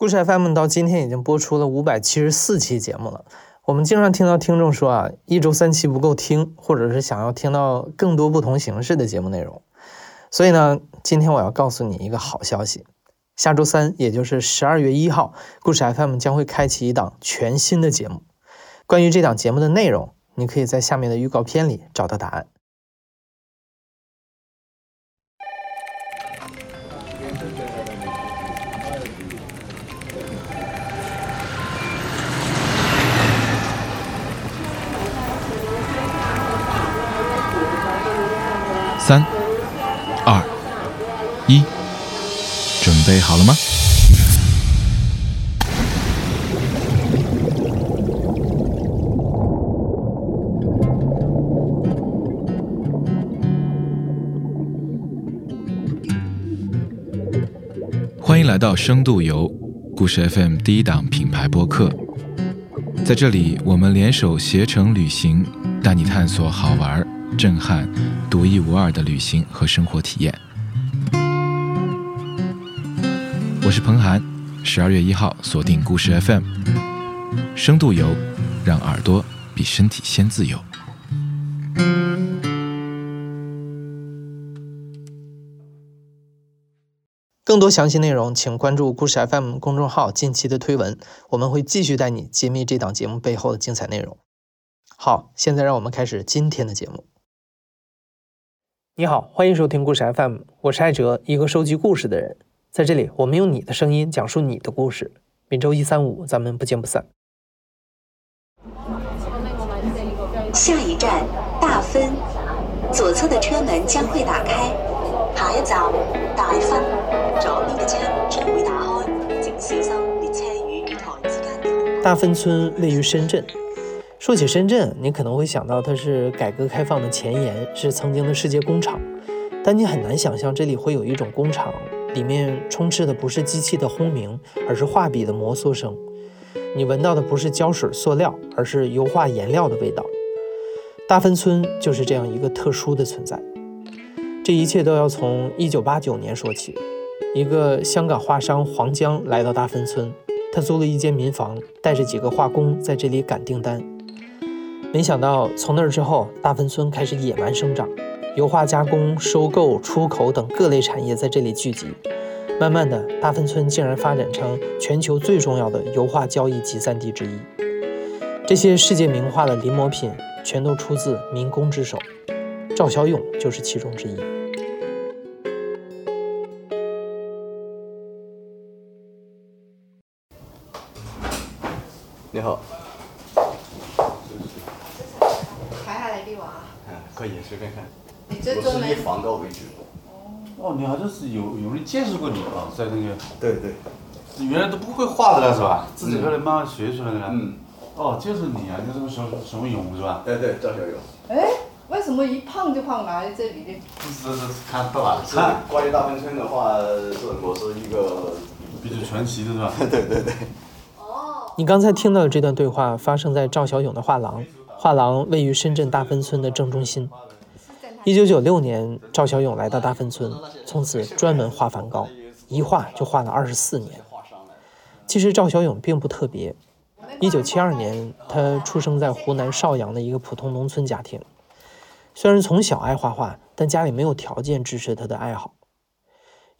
故事 FM 到今天已经播出了五百七十四期节目了。我们经常听到听众说啊，一周三期不够听，或者是想要听到更多不同形式的节目内容。所以呢，今天我要告诉你一个好消息：下周三，也就是十二月一号，故事 FM 将会开启一档全新的节目。关于这档节目的内容，你可以在下面的预告片里找到答案。三、二、一，准备好了吗？欢迎来到深度游故事 FM 第一档品牌播客，在这里，我们联手携程旅行，带你探索好玩、震撼、独一无二的旅行和生活体验。我是彭涵，十二月一号锁定故事 FM，深度游，让耳朵比身体先自由。更多详细内容，请关注故事 FM 公众号近期的推文，我们会继续带你揭秘这档节目背后的精彩内容。好，现在让我们开始今天的节目。你好，欢迎收听故事 FM，我是艾哲，一个收集故事的人。在这里，我们用你的声音讲述你的故事。每周一、三、五，咱们不见不散。下一站大分，左侧的车门将会打开。下一站大分，左边嘅车门將會打開，請小心列車與月台之間的大分村位于深圳。说起深圳，你可能会想到它是改革开放的前沿，是曾经的世界工厂。但你很难想象这里会有一种工厂，里面充斥的不是机器的轰鸣，而是画笔的摩挲声。你闻到的不是胶水、塑料，而是油画颜料的味道。大芬村就是这样一个特殊的存在。这一切都要从1989年说起。一个香港画商黄江来到大芬村，他租了一间民房，带着几个画工在这里赶订单。没想到从那儿之后，大芬村开始野蛮生长，油画加工、收购、出口等各类产业在这里聚集。慢慢的，大芬村竟然发展成全球最重要的油画交易集散地之一。这些世界名画的临摹品，全都出自民工之手。赵小勇就是其中之一。你好，抬下来给我啊！嗯，可以随便看。你这专门我是以仿稿为主。哦，你好像是有有人介绍过你啊，在那个对对。你原来都不会画的了是吧？自己后来慢慢学出来的了。嗯，哦，就是你啊，你这个什么什么勇是吧？对对，赵小勇。哎，为什么一胖就胖来这里的？这是看到了，是关于大风村的话，是我是一个，比较传奇的是吧？对 对对。哦，你刚才听到的这段对话发生在赵小勇的画廊，画廊位于深圳大芬村的正中心。一九九六年，赵小勇来到大芬村，从此专门画梵高，一画就画了二十四年。其实赵小勇并不特别。一九七二年，他出生在湖南邵阳的一个普通农村家庭。虽然从小爱画画，但家里没有条件支持他的爱好。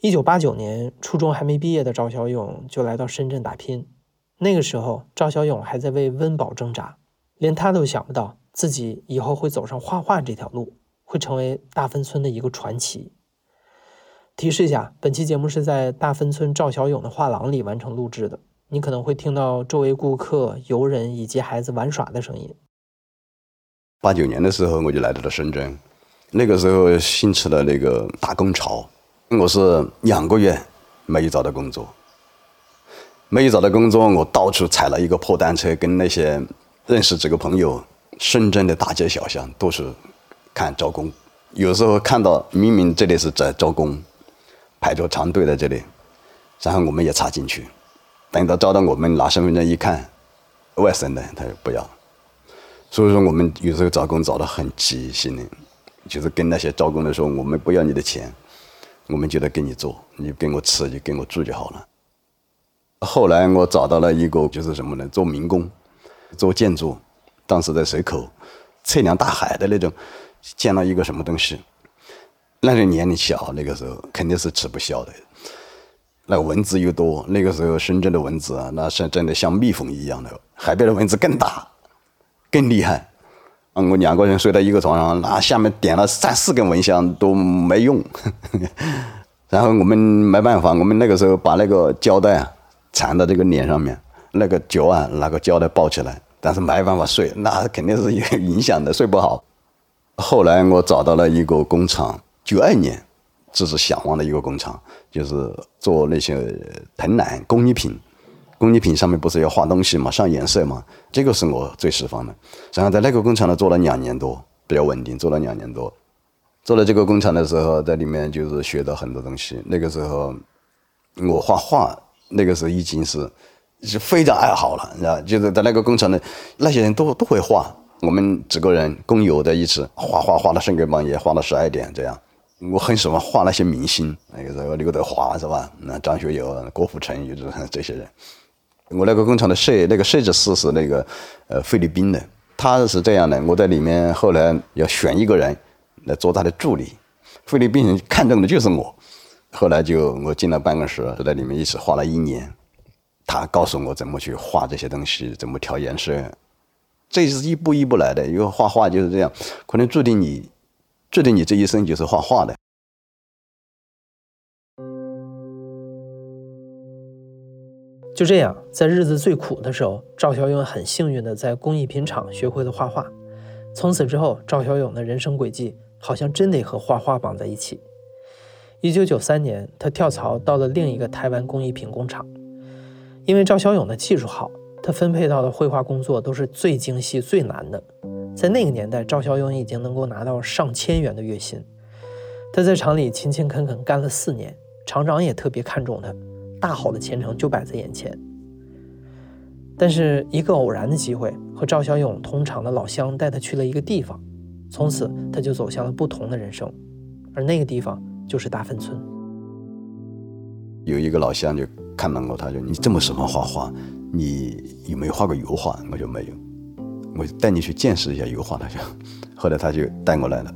一九八九年，初中还没毕业的赵小勇就来到深圳打拼。那个时候，赵小勇还在为温饱挣扎，连他都想不到自己以后会走上画画这条路，会成为大芬村的一个传奇。提示一下，本期节目是在大芬村赵小勇的画廊里完成录制的，你可能会听到周围顾客、游人以及孩子玩耍的声音。八九年的时候，我就来到了深圳，那个时候兴起了那个打工潮，我是两个月没有找到工作，没有找到工作，我到处踩了一个破单车，跟那些认识几个朋友，深圳的大街小巷都是看招工，有时候看到明明这里是在招工，排着长队在这里，然后我们也插进去，等到招到我们拿身份证一看，外省的他就不要。所以说，我们有时候找工找得很急，心里就是跟那些招工的说，我们不要你的钱，我们就得给你做，你给我吃，就给我住就好了。后来我找到了一个，就是什么呢？做民工，做建筑，当时在水口，测量大海的那种，建了一个什么东西。那个年龄小，那个时候肯定是吃不消的。那个蚊子又多，那个时候深圳的蚊子啊，那是真的像蜜蜂一样的，海边的蚊子更大，更厉害。嗯，我两个人睡在一个床上，那下面点了三四根蚊香都没用。然后我们没办法，我们那个时候把那个胶带啊缠到这个脸上面，那个脚啊拿个胶带包起来，但是没办法睡，那肯定是有影响的，睡不好。后来我找到了一个工厂，九二年，这是向往的一个工厂，就是做那些藤篮工艺品。工艺品上面不是要画东西嘛，上颜色嘛，这个是我最喜欢的。然后在那个工厂呢做了两年多，比较稳定，做了两年多。做了这个工厂的时候，在里面就是学到很多东西。那个时候我画画，那个时候已经是是非常爱好了，你知道，就是在那个工厂的那些人都都会画。我们几个人工友在一起画画，画到深更半夜，画到十二点这样。我很喜欢画那些明星，那个时候刘德华是吧？那张学友、郭富城，就是这些人。我那个工厂的设那个设计师是那个呃菲律宾的，他是这样的。我在里面后来要选一个人来做他的助理，菲律宾人看中的就是我。后来就我进了办公室，就在里面一起画了一年。他告诉我怎么去画这些东西，怎么调颜色，这是一步一步来的。因为画画就是这样，可能注定你注定你这一生就是画画的。就这样，在日子最苦的时候，赵小勇很幸运的在工艺品厂学会了画画。从此之后，赵小勇的人生轨迹好像真得和画画绑在一起。一九九三年，他跳槽到了另一个台湾工艺品工厂。因为赵小勇的技术好，他分配到的绘画工作都是最精细、最难的。在那个年代，赵小勇已经能够拿到上千元的月薪。他在厂里勤勤恳恳干了四年，厂长也特别看重他。大好的前程就摆在眼前，但是一个偶然的机会，和赵小勇同厂的老乡带他去了一个地方，从此他就走向了不同的人生，而那个地方就是大芬村。有一个老乡就看到我，他说：“你这么喜欢画画，你有没有画过油画？”我说：“没有。”我带你去见识一下油画。他说，后来他就带我来了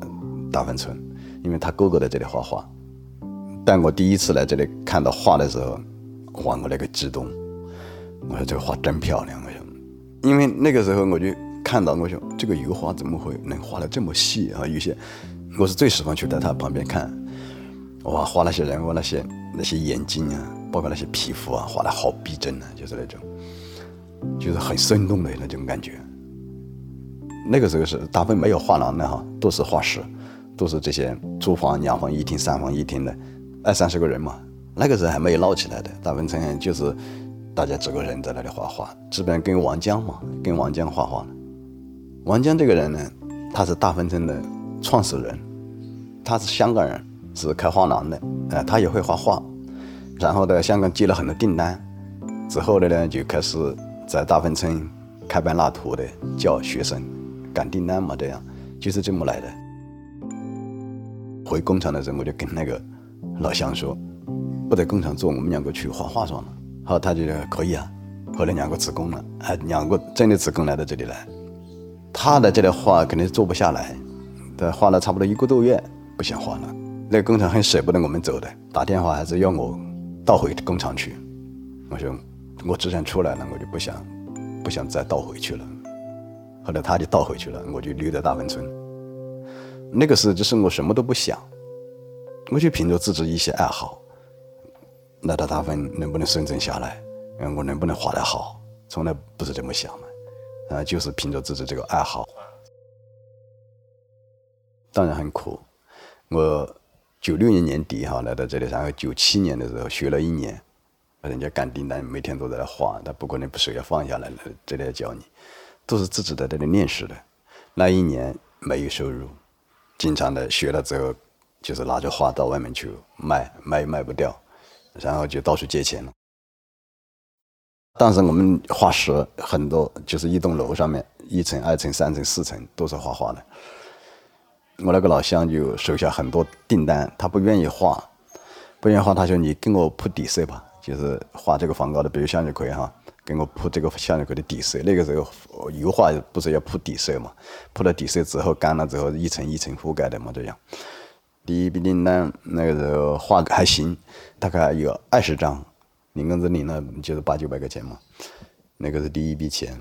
大芬村，因为他哥哥在这里画画。但我第一次来这里看到画的时候。哇！我那个激动，我说这个画真漂亮。我说，因为那个时候我就看到，我说这个油画怎么会能画的这么细啊？有些我是最喜欢去在他旁边看，哇，画那些人物那些那些眼睛啊，包括那些皮肤啊，画的好逼真啊，就是那种，就是很生动的那种感觉。那个时候是大部分没有画廊的哈，都是画室，都是这些厨房、两房一厅、三房一厅的，二三十个人嘛。那个时候还没有闹起来的，大分村就是大家几个人在那里画画，基本上跟王江嘛，跟王江画画。王江这个人呢，他是大芬村的创始人，他是香港人，是开画廊的，呃，他也会画画，然后在香港接了很多订单，之后的呢就开始在大芬村开班纳图的，教学生赶订单嘛，这样就是这么来的。回工厂的时候，我就跟那个老乡说。不在工厂做，我们两个去画画算了。好，他就可以啊。后来两个辞工了，哎，两个真的辞工来到这里来。他在这里画肯定做不下来，他画了差不多一个多月，不想画了。那个工厂很舍不得我们走的，打电话还是要我倒回工厂去。我说我只想出来了，我就不想不想再倒回去了。后来他就倒回去了，我就留在大芬村。那个时候就是我什么都不想，我就凭着自己一些爱好。来到大芬能不能生存下来？嗯，我能不能画得好？从来不是这么想的，啊，就是凭着自己这个爱好。当然很苦。我九六年年底哈来到这里，然后九七年的时候学了一年，人家赶订单，每天都在那画，他不可能不手要放下来了，这里教你，都是自己在这里练习的。那一年没有收入，经常的学了之后，就是拿着画到外面去卖，卖卖不掉。然后就到处借钱了。当时我们画室很多，就是一栋楼上面一层、二层、三层、四层都是画画的。我那个老乡就手下很多订单，他不愿意画，不愿意画，他说：“你给我铺底色吧，就是画这个梵高的，比如向日葵哈，给我铺这个向日葵的底色。那个时候油画不是要铺底色嘛，铺了底色之后干了之后一层一层覆盖的嘛，这样。第一笔订单那个时候画还行，大概有二十张，零工资领了就是八九百块钱嘛，那个是第一笔钱。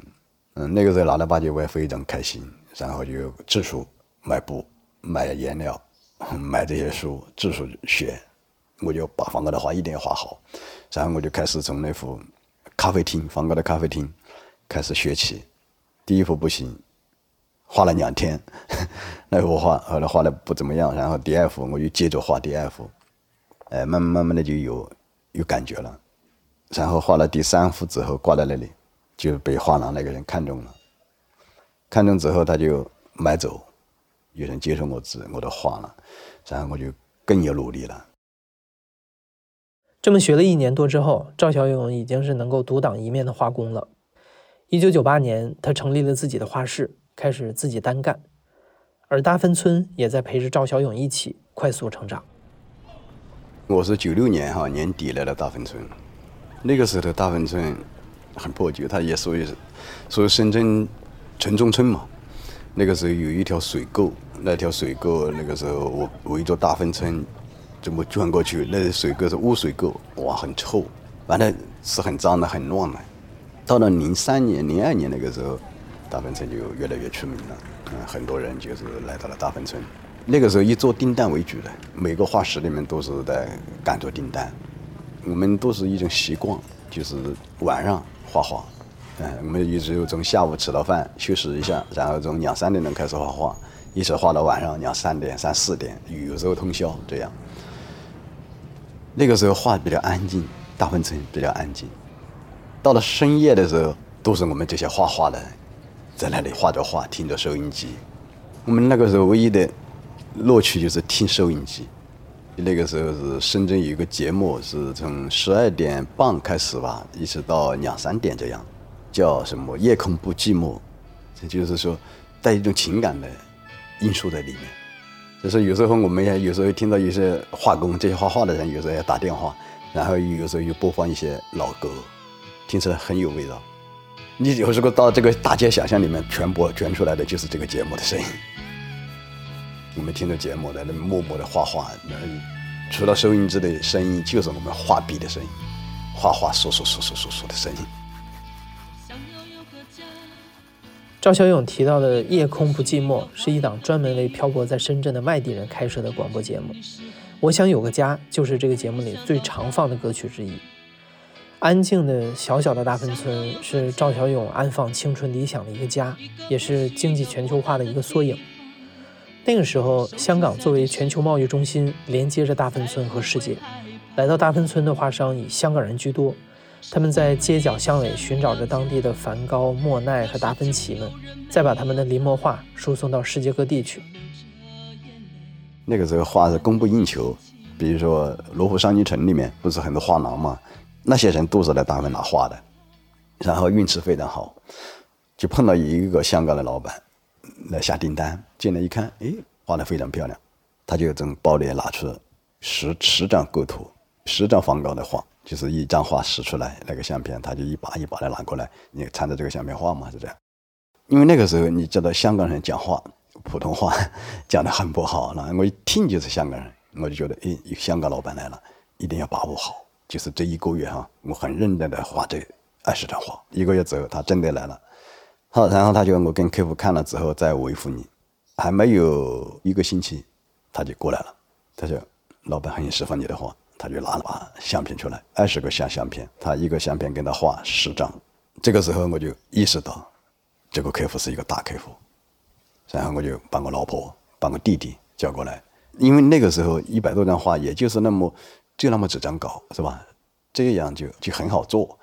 嗯，那个时候拿了八九百非常开心，然后就自书买布、买颜料、买这些书，自书学。我就把梵高的画一定要画好，然后我就开始从那幅咖啡厅，梵高的咖啡厅开始学起。第一幅不行，画了两天，那幅画后来画的不怎么样。然后第二幅我又接着画第二幅，哎，慢慢慢慢的就有有感觉了。然后画了第三幅之后挂在那里，就被画廊那个人看中了。看中之后他就买走，有人接受我字我的画了，然后我就更有努力了。这么学了一年多之后，赵小勇已经是能够独当一面的画工了。一九九八年，他成立了自己的画室，开始自己单干，而大芬村也在陪着赵小勇一起快速成长。我是九六年哈年底来了大芬村，那个时候的大芬村很破旧，它也属于属于深圳城中村嘛。那个时候有一条水沟，那条水沟那个时候我围着大芬村这么转过去，那水沟是污水沟，哇，很臭，完了是很脏的，很乱的。到了零三年、零二年那个时候，大芬村就越来越出名了，嗯，很多人就是来到了大芬村。那个时候以做订单为主的，每个画室里面都是在赶着订单。我们都是一种习惯，就是晚上画画。嗯，我们一直从下午吃了饭休息一下，然后从两三点钟开始画画，一直画到晚上两三点、三四点，有时候通宵这样。那个时候画比较安静，大芬村比较安静。到了深夜的时候，都是我们这些画画的在那里画着画，听着收音机。我们那个时候唯一的乐趣就是听收音机。那个时候是深圳有一个节目，是从十二点半开始吧，一直到两三点这样，叫什么“夜空不寂寞”，这就是说带一种情感的因素在里面。就是有时候我们也有时候听到有些画工，这些画画的人有时候要打电话，然后有时候又播放一些老歌，听起来很有味道。你有时候到这个大街小巷里面，全播卷出来的就是这个节目的声音。我们听着节目在那默默的画画，那除了收音机的声音，就是我们画笔的声音，画画簌簌簌簌簌簌的声音。赵小勇提到的《夜空不寂寞》是一档专门为漂泊在深圳的外地人开设的广播节目。我想有个家就是这个节目里最常放的歌曲之一。安静的小小的大芬村是赵小勇安放青春理想的一个家，也是经济全球化的一个缩影。那个时候，香港作为全球贸易中心，连接着大芬村和世界。来到大芬村的华商以香港人居多，他们在街角巷尾寻找着当地的梵高、莫奈和达芬奇们，再把他们的临摹画输送到世界各地去。那个时候画是供不应求，比如说罗湖商业城里面不是很多画廊嘛，那些人都是来大芬拿画的，然后运气非常好，就碰到一个香港的老板来下订单，进来一看，哎，画的非常漂亮，他就从包里拿出十十张构图，十张梵高的画，就是一张画使出来那个相片，他就一把一把的拿过来，你看着这个相片画嘛，是这样。因为那个时候你知道香港人讲话普通话讲的很不好，那我一听就是香港人，我就觉得，哎，香港老板来了，一定要把握好。就是这一个月哈，我很认真的画这二十张画。一个月之后，他真的来了，好，然后他就我跟客户看了之后再维护你，还没有一个星期，他就过来了。他说，老板很喜欢你的画，他就拿了把相片出来，二十个相相片，他一个相片跟他画十张。这个时候我就意识到，这个客户是一个大客户，然后我就把我老婆、把我弟弟叫过来，因为那个时候一百多张画，也就是那么就那么几张稿，是吧？这样就就很好做。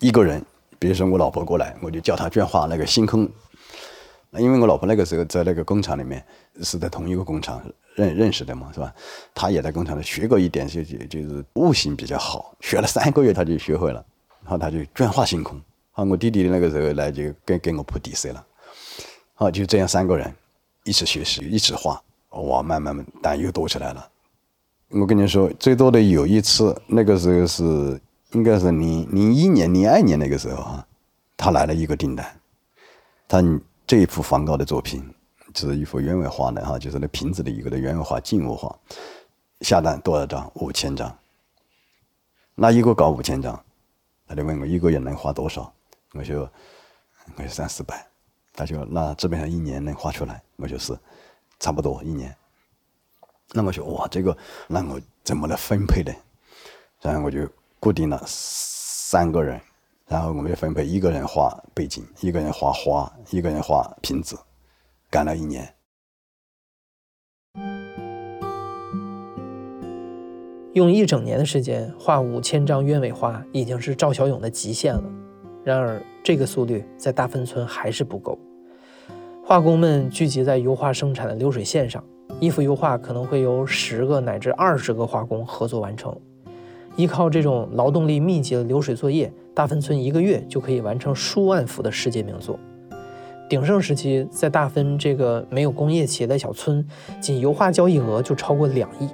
一个人，比如说我老婆过来，我就叫她去画那个星空。因为我老婆那个时候在那个工厂里面是在同一个工厂认认识的嘛，是吧？她也在工厂里学过一点，就就就是悟性比较好，学了三个月她就学会了，然后她就专画星空。好，我弟弟那个时候来就跟跟我铺底色了。好，就这样三个人一起学习，一起画，哇，慢慢慢单又多起来了。我跟你说，最多的有一次，那个时候是应该是零零一年、零二年那个时候啊，他来了一个订单，他这一幅梵高的作品，就是一幅原位画的哈，就是那瓶子的一个的原位画、静物画，下单多少张？五千张。那一个搞五千张，他就问我一个月能花多少？我说我说三四百。他说那基本上一年能画出来，我说是差不多一年。那我说哇，这个那我怎么来分配呢？然后我就固定了三个人，然后我们就分配一个人画背景，一个人画花，一个人画瓶子，干了一年。用一整年的时间画五千张鸢尾花，已经是赵小勇的极限了。然而，这个速率在大芬村还是不够。画工们聚集在油画生产的流水线上，一幅油画可能会由十个乃至二十个画工合作完成。依靠这种劳动力密集的流水作业，大芬村一个月就可以完成数万幅的世界名作。鼎盛时期，在大芬这个没有工业企业的小村，仅油画交易额就超过两亿。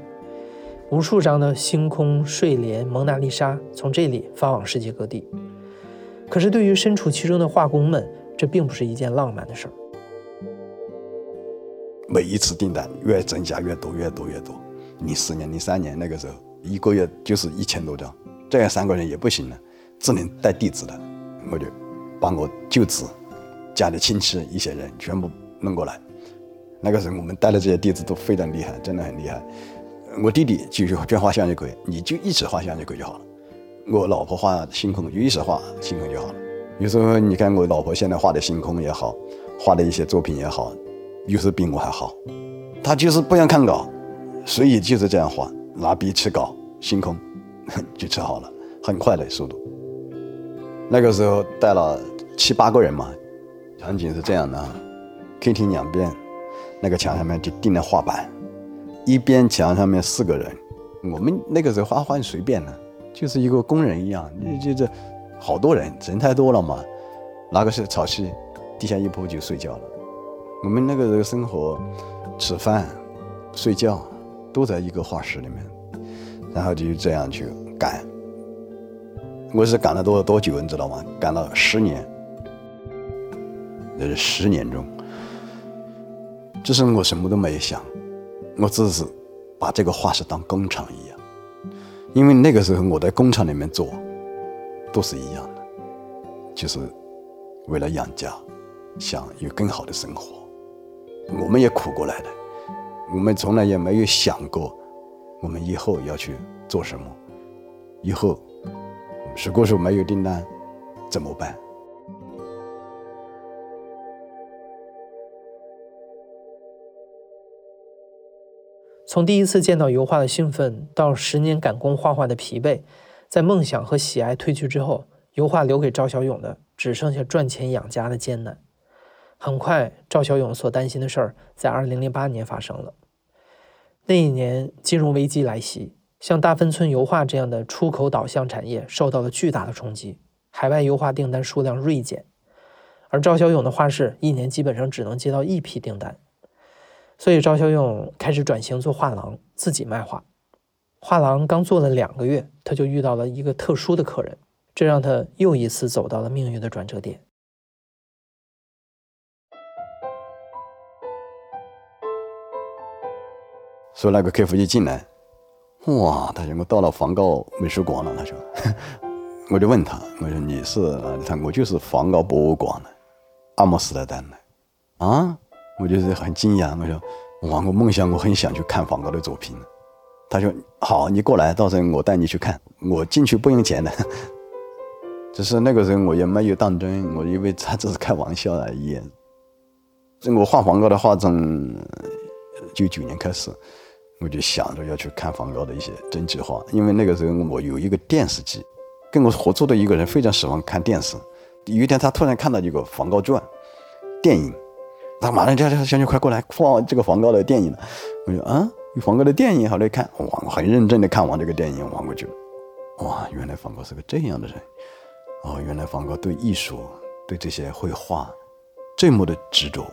无数张的星空、睡莲、蒙娜丽莎从这里发往世界各地。可是，对于身处其中的画工们，这并不是一件浪漫的事儿。每一次订单越增加越多，越多越多。零四年、零三年那个时候，一个月就是一千多张，这样三个人也不行了，只能带弟子的。我就把我舅子家里亲戚一些人全部弄过来。那个时候我们带的这些弟子都非常厉害，真的很厉害。我弟弟继续卷画像就可以，你就一直画像就可以就好了。我老婆画星空就一直画星空就好了。有时候你看我老婆现在画的星空也好，画的一些作品也好，有时候比我还好。她就是不想看稿，所以就是这样画，拿笔吃稿，星空 就吃好了，很快的速度。那个时候带了七八个人嘛，场景是这样的：客厅两边那个墙上面就钉了画板，一边墙上面四个人。我们那个时候画画随便的。就是一个工人一样，你就这好多人，人太多了嘛。拿个是草席，地下一铺就睡觉了。我们那个时候生活、吃饭、睡觉都在一个画室里面，然后就这样去干。我是干了多多久，你知道吗？干了十年，那是十年中，就是我什么都没有想，我只是把这个画室当工厂一样。因为那个时候我在工厂里面做，都是一样的，就是为了养家，想有更好的生活。我们也苦过来的，我们从来也没有想过，我们以后要去做什么，以后如果说没有订单怎么办？从第一次见到油画的兴奋，到十年赶工画画的疲惫，在梦想和喜爱褪去之后，油画留给赵小勇的只剩下赚钱养家的艰难。很快，赵小勇所担心的事儿在2008年发生了。那一年，金融危机来袭，像大芬村油画这样的出口导向产业受到了巨大的冲击，海外油画订单数量锐减，而赵小勇的画室一年基本上只能接到一批订单。所以赵小勇开始转型做画廊，自己卖画。画廊刚做了两个月，他就遇到了一个特殊的客人，这让他又一次走到了命运的转折点。说那个客服一进来，哇，他说我到了梵高美术馆了。他说，我就问他，我说你是？他我就是梵高博物馆的，阿姆斯特丹的，啊？我就是很惊讶，我说哇，我梦想我很想去看梵高的作品。他说好，你过来，到时候我带你去看，我进去不用钱的。只是那个时候我也没有当真，我以为他只是开玩笑而已。我画梵高的画从九九年开始，我就想着要去看梵高的一些真迹画，因为那个时候我有一个电视机，跟我合作的一个人非常喜欢看电视。有一天他突然看到一个《梵高传》电影。他马上叫叫小女快过来放这个梵高的电影。我就啊，有梵高的电影好来看，哇，很认真的看完这个电影，望过去。哇，原来梵高是个这样的人。哦，原来梵高对艺术、对这些绘画这么的执着，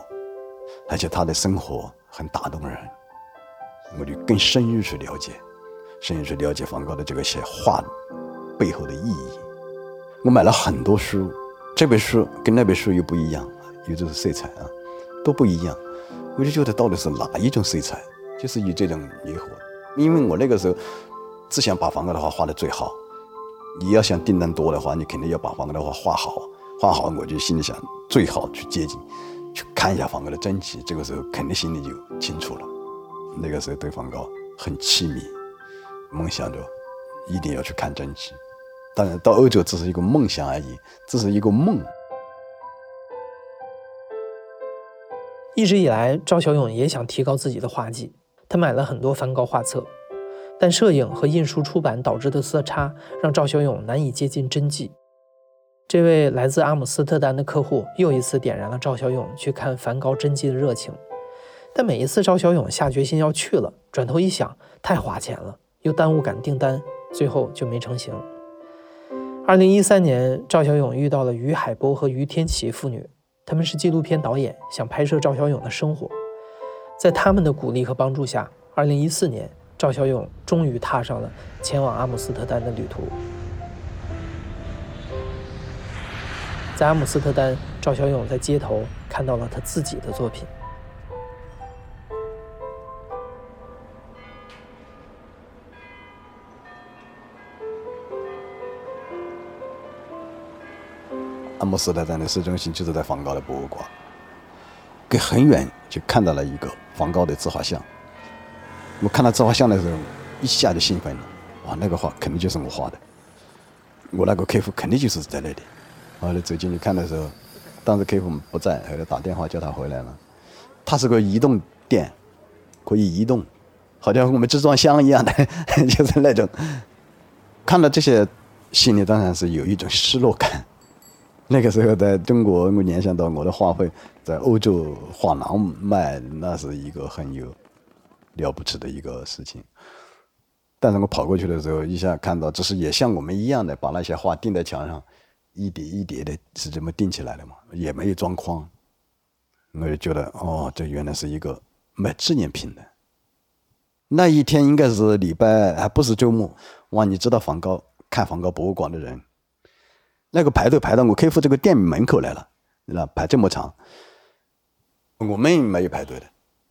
而且他的生活很打动人。我就更深入去了解，深入去了解梵高的这个些画背后的意义。我买了很多书，这本书跟那本书又不一样，有的是色彩啊，都不一样。我就觉得到底是哪一种色彩，就是以这种野火，因为我那个时候只想把梵高的画画的最好。你要想订单多的话，你肯定要把梵高的画画好，画好我就心里想最好去接近，去看一下梵高的真迹。这个时候肯定心里就清楚了。那个时候对梵高很痴迷，梦想着一定要去看真迹。当然到欧洲只是一个梦想而已，只是一个梦。一直以来，赵小勇也想提高自己的画技，他买了很多梵高画册。但摄影和印书出版导致的色差，让赵小勇难以接近真迹。这位来自阿姆斯特丹的客户又一次点燃了赵小勇去看梵高真迹的热情。但每一次赵小勇下决心要去了，转头一想，太花钱了，又耽误赶订单，最后就没成行。二零一三年，赵小勇遇到了于海波和于天琪父女，他们是纪录片导演，想拍摄赵小勇的生活。在他们的鼓励和帮助下，二零一四年。赵小勇终于踏上了前往阿姆斯特丹的旅途。在阿姆斯特丹，赵小勇在街头看到了他自己的作品。阿姆斯特丹的市中心就是在梵高的博物馆，隔很远就看到了一个梵高的自画像。我看到自画像的时候，一下就兴奋了。哇，那个画肯定就是我画的。我那个客户肯定就是在那里。后来走进去看的时候，当时客户不在，后来打电话叫他回来了。他是个移动店，可以移动，好像我们集装箱一样的，就是那种。看到这些，心里当然是有一种失落感。那个时候在中国，我联想到我的画会在欧洲画廊卖，那是一个很有。了不起的一个事情，但是我跑过去的时候，一下看到，只是也像我们一样的把那些画钉在墙上，一叠一叠的，是这么钉起来的嘛，也没有装框。我就觉得，哦，这原来是一个卖纪念品的。那一天应该是礼拜，还不是周末。哇，你知道梵高看梵高博物馆的人，那个排队排到我客户这个店门口来了，那排这么长，我们没有排队的。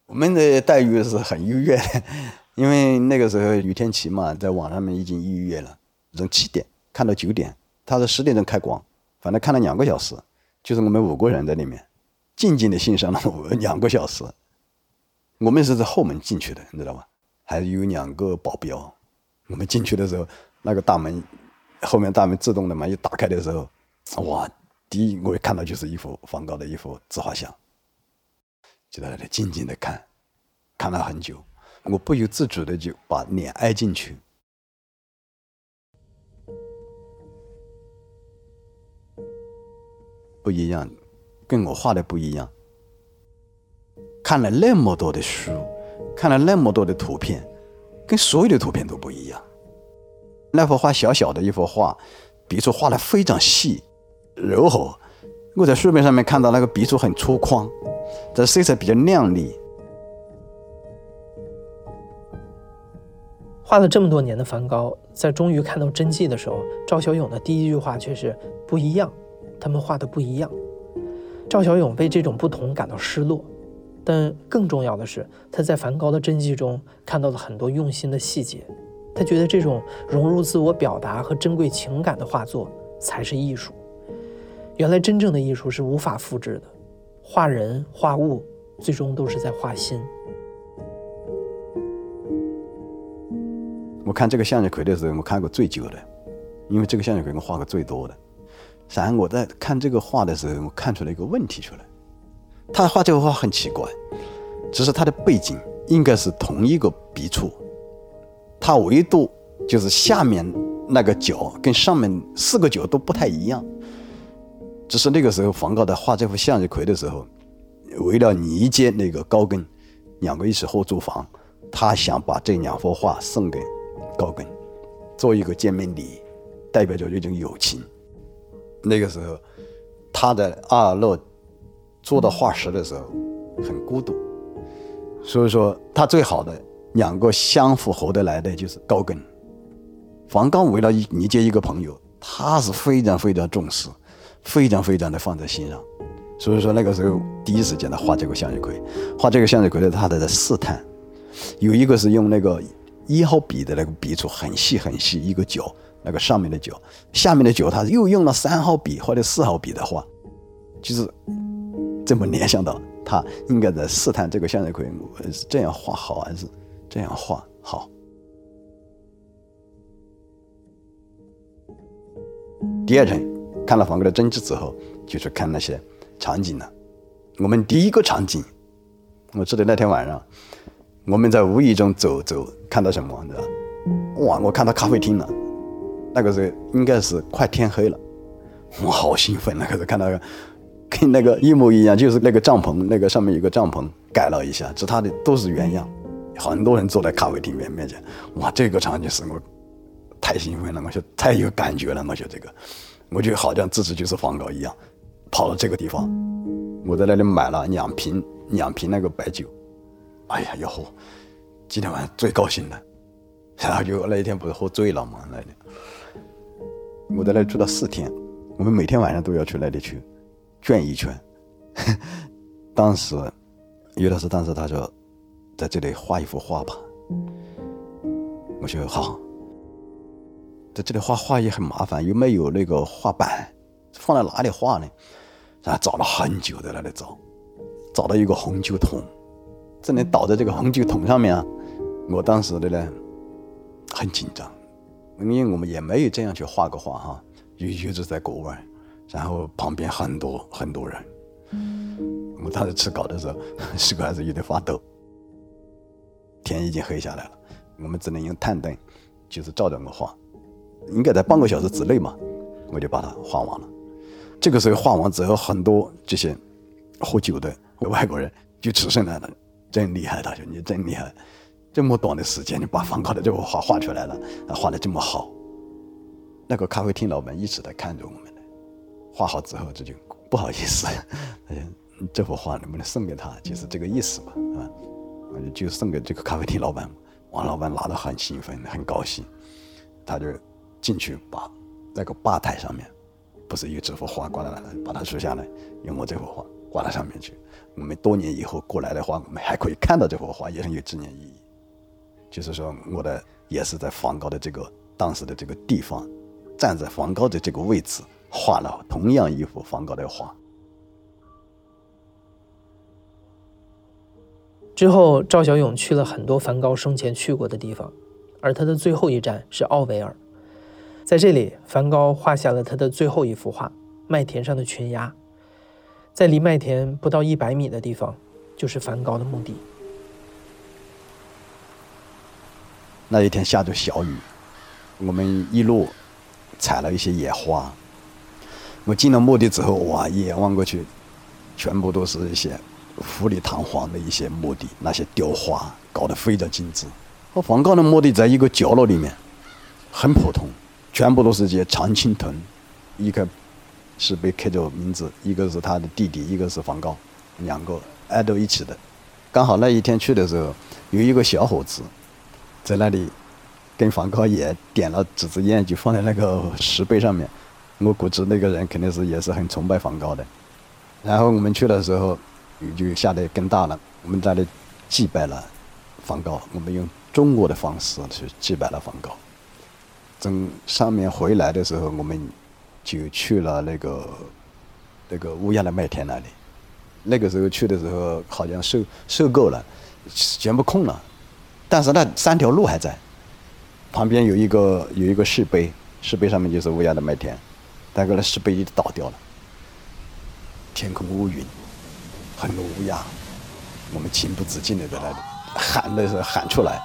我们的待遇是很优越的，因为那个时候于天琪嘛，在网上面已经预约了，从七点看到九点，他是十点钟开光，反正看了两个小时，就是我们五个人在里面，静静的欣赏了 两个小时。我们是在后门进去的，你知道吧？还有两个保镖。我们进去的时候，那个大门后面大门自动的嘛，一打开的时候，哇！第一我一看到就是一幅梵高的一幅自画像。就在那里静静的看，看了很久，我不由自主的就把脸挨进去。不一样，跟我画的不一样。看了那么多的书，看了那么多的图片，跟所有的图片都不一样。那幅画小小的一幅画，笔触画的非常细、柔和。我在书面上面看到那个笔触很粗犷。这色彩比较亮丽。画了这么多年的梵高，在终于看到真迹的时候，赵小勇的第一句话却是“不一样”，他们画的不一样。赵小勇为这种不同感到失落，但更重要的是，他在梵高的真迹中看到了很多用心的细节。他觉得这种融入自我表达和珍贵情感的画作才是艺术。原来真正的艺术是无法复制的。画人画物，最终都是在画心。我看这个向日葵的时候，我看过最久的，因为这个向日葵我画过最多的。然后我在看这个画的时候，我看出了一个问题出来。他画这个画很奇怪，只是他的背景应该是同一个笔触，他唯独就是下面那个角跟上面四个角都不太一样。只是那个时候，梵高在画这幅向日葵的时候，为了迎接那个高更，两个一起合租房，他想把这两幅画送给高更，做一个见面礼，代表着一种友情。那个时候，他在阿尔勒做的画室的时候很孤独，所以说他最好的两个相符合得来的就是高更，黄刚为了迎接一个朋友，他是非常非常重视，非常非常的放在心上。所以说那个时候第一时间他画这个向日葵，画这个向日葵的他在试探，有一个是用那个一号笔的那个笔触很细很细一个角，那个上面的角，下面的角他又用了三号笔或者四号笔的画，就是这么联想到他应该在试探这个向日葵我是这样画好还是这样画好。第二天看了梵高的真迹之后，就去看那些场景了。我们第一个场景，我记得那天晚上，我们在无意中走走，看到什么？你知道？哇！我看到咖啡厅了。那个时候应该是快天黑了，我好兴奋。那个时候看到跟那个一模一样，就是那个帐篷，那个上面有个帐篷改了一下，其他的都是原样。很多人坐在咖啡厅面面前，哇！这个场景是我。太兴奋了，我说太有感觉了，我说这个，我就好像自己就是梵高一样，跑到这个地方，我在那里买了两瓶两瓶那个白酒，哎呀，要喝，今天晚上最高兴了，然后就那一天不是喝醉了嘛，那里，我在那里住了四天，我们每天晚上都要去那里去转一圈，当时于老师当时他说，在这里画一幅画吧，我说好。在这里画画也很麻烦，又没有那个画板，放在哪里画呢？然后找了很久在那里找，找到一个红酒桶，正能倒在这个红酒桶上面啊。我当时的呢很紧张，因为我们也没有这样去画过画哈，又一直在国外，然后旁边很多很多人，我当时吃稿的时候 手还是有点发抖。天已经黑下来了，我们只能用探灯，就是照着我画。应该在半个小时之内嘛，我就把它画完了。这个时候画完之后，很多这些喝酒的外国人就出声来了：“真厉害，大兄，你真厉害！这么短的时间，你把梵高的这幅画画出来了，画的这么好。”那个咖啡厅老板一直在看着我们呢。画好之后，这就不好意思，他说这幅画能不能送给他？就是这个意思嘛，啊，啊，就送给这个咖啡厅老板。王老板拿得很兴奋，很高兴，他就。进去把那个吧台上面，不是有这幅画挂在那，把它取下来，用我这幅画挂在上面去。我们多年以后过来的话，我们还可以看到这幅画，也很有纪念意义。就是说，我的也是在梵高的这个当时的这个地方，站在梵高的这个位置，画了同样一幅梵高的画。之后，赵小勇去了很多梵高生前去过的地方，而他的最后一站是奥维尔。在这里，梵高画下了他的最后一幅画《麦田上的群鸭》。在离麦田不到一百米的地方，就是梵高的墓地。那一天下着小雨，我们一路采了一些野花。我进了墓地之后，哇，一眼望过去，全部都是一些富丽堂皇的一些墓地，那些雕花搞得非常精致。和梵高的墓地在一个角落里面，很普通。全部都是些常青藤，一个是被刻着名字，一个是他的弟弟，一个是梵高，两个挨到一起的。刚好那一天去的时候，有一个小伙子在那里跟梵高也点了几支烟，就放在那个石碑上面。我估计那个人肯定是也是很崇拜梵高的。然后我们去的时候，雨就下得更大了。我们在那里祭拜了梵高，我们用中国的方式去祭拜了梵高。从上面回来的时候，我们就去了那个那个乌鸦的麦田那里。那个时候去的时候，好像收收够了，全部空了。但是那三条路还在，旁边有一个有一个石碑，石碑上面就是乌鸦的麦田，但是那石碑已经倒掉了。天空乌云，很多乌鸦，我们情不自禁的在那里喊的是喊出来。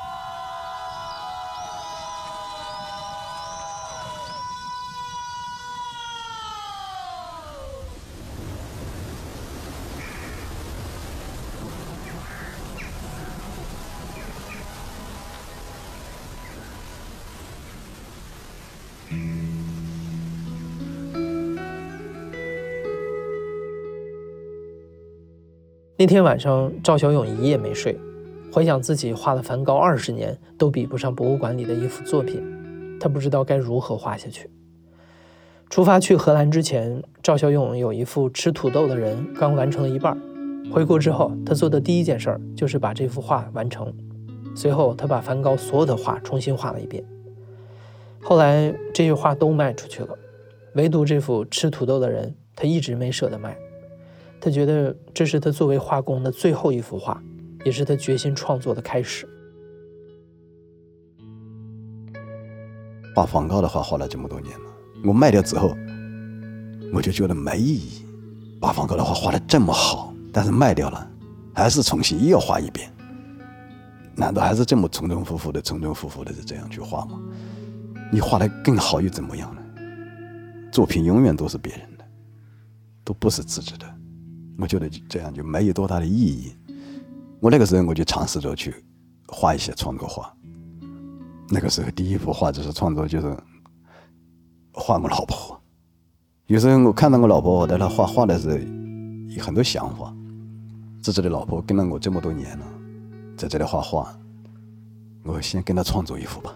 那天晚上，赵小勇一夜没睡，回想自己画了梵高二十年都比不上博物馆里的一幅作品，他不知道该如何画下去。出发去荷兰之前，赵小勇有一幅吃土豆的人刚完成了一半。回国之后，他做的第一件事儿就是把这幅画完成。随后，他把梵高所有的画重新画了一遍。后来，这些画都卖出去了，唯独这幅吃土豆的人，他一直没舍得卖。他觉得这是他作为画工的最后一幅画，也是他决心创作的开始。画梵高的画画了这么多年了，我卖掉之后，我就觉得没意义。把梵高的画画的这么好，但是卖掉了，还是重新又画一遍。难道还是这么重重复复的、重重复复的这样去画吗？你画的更好又怎么样呢？作品永远都是别人的，都不是自己的。我觉得这样就没有多大的意义。我那个时候我就尝试着去画一些创作画。那个时候第一幅画就是创作，就是画我老婆。有时候我看到我老婆，我在那画画的时候，有很多想法。自己的老婆跟了我这么多年了。在这里画画，我先跟她创作一幅吧。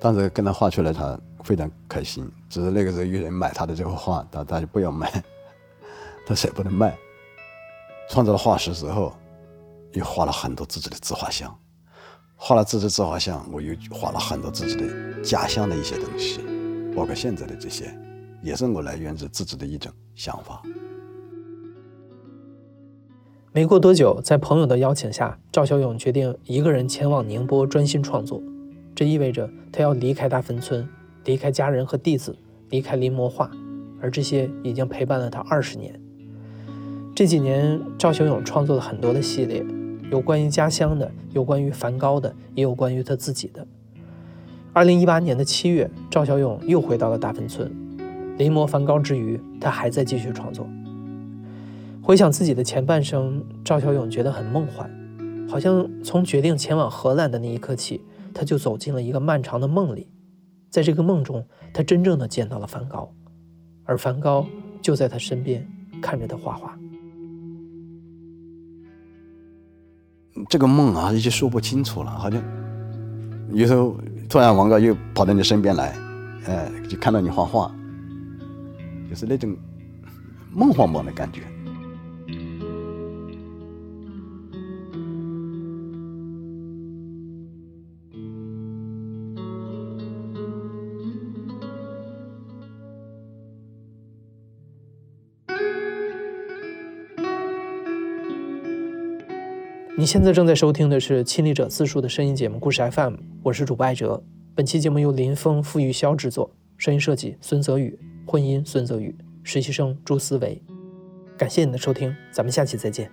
当时跟她画出来，她非常开心。只是那个时候有人买她的这幅画，她她就不要卖，他舍不得卖。创造了画室之后，又画了很多自己的自画像，画了自己的自画像，我又画了很多自己的家乡的一些东西，包括现在的这些，也是我来源自自己的一种想法。没过多久，在朋友的邀请下，赵小勇决定一个人前往宁波专心创作。这意味着他要离开大芬村，离开家人和弟子，离开临摹画，而这些已经陪伴了他二十年。这几年，赵小勇创作了很多的系列，有关于家乡的，有关于梵高的，也有关于他自己的。二零一八年的七月，赵小勇又回到了大芬村，临摹梵高之余，他还在继续创作。回想自己的前半生，赵小勇觉得很梦幻，好像从决定前往荷兰的那一刻起，他就走进了一个漫长的梦里。在这个梦中，他真正的见到了梵高，而梵高就在他身边，看着他画画。这个梦啊，已经说不清楚了，好像有时候突然王哥又跑到你身边来，哎，就看到你画画，就是那种梦幻般的感觉。你现在正在收听的是亲历者自述的声音节目《故事 FM》，我是主播艾哲。本期节目由林峰、付玉霄制作，声音设计孙泽宇，混音孙泽宇，实习生朱思维。感谢你的收听，咱们下期再见。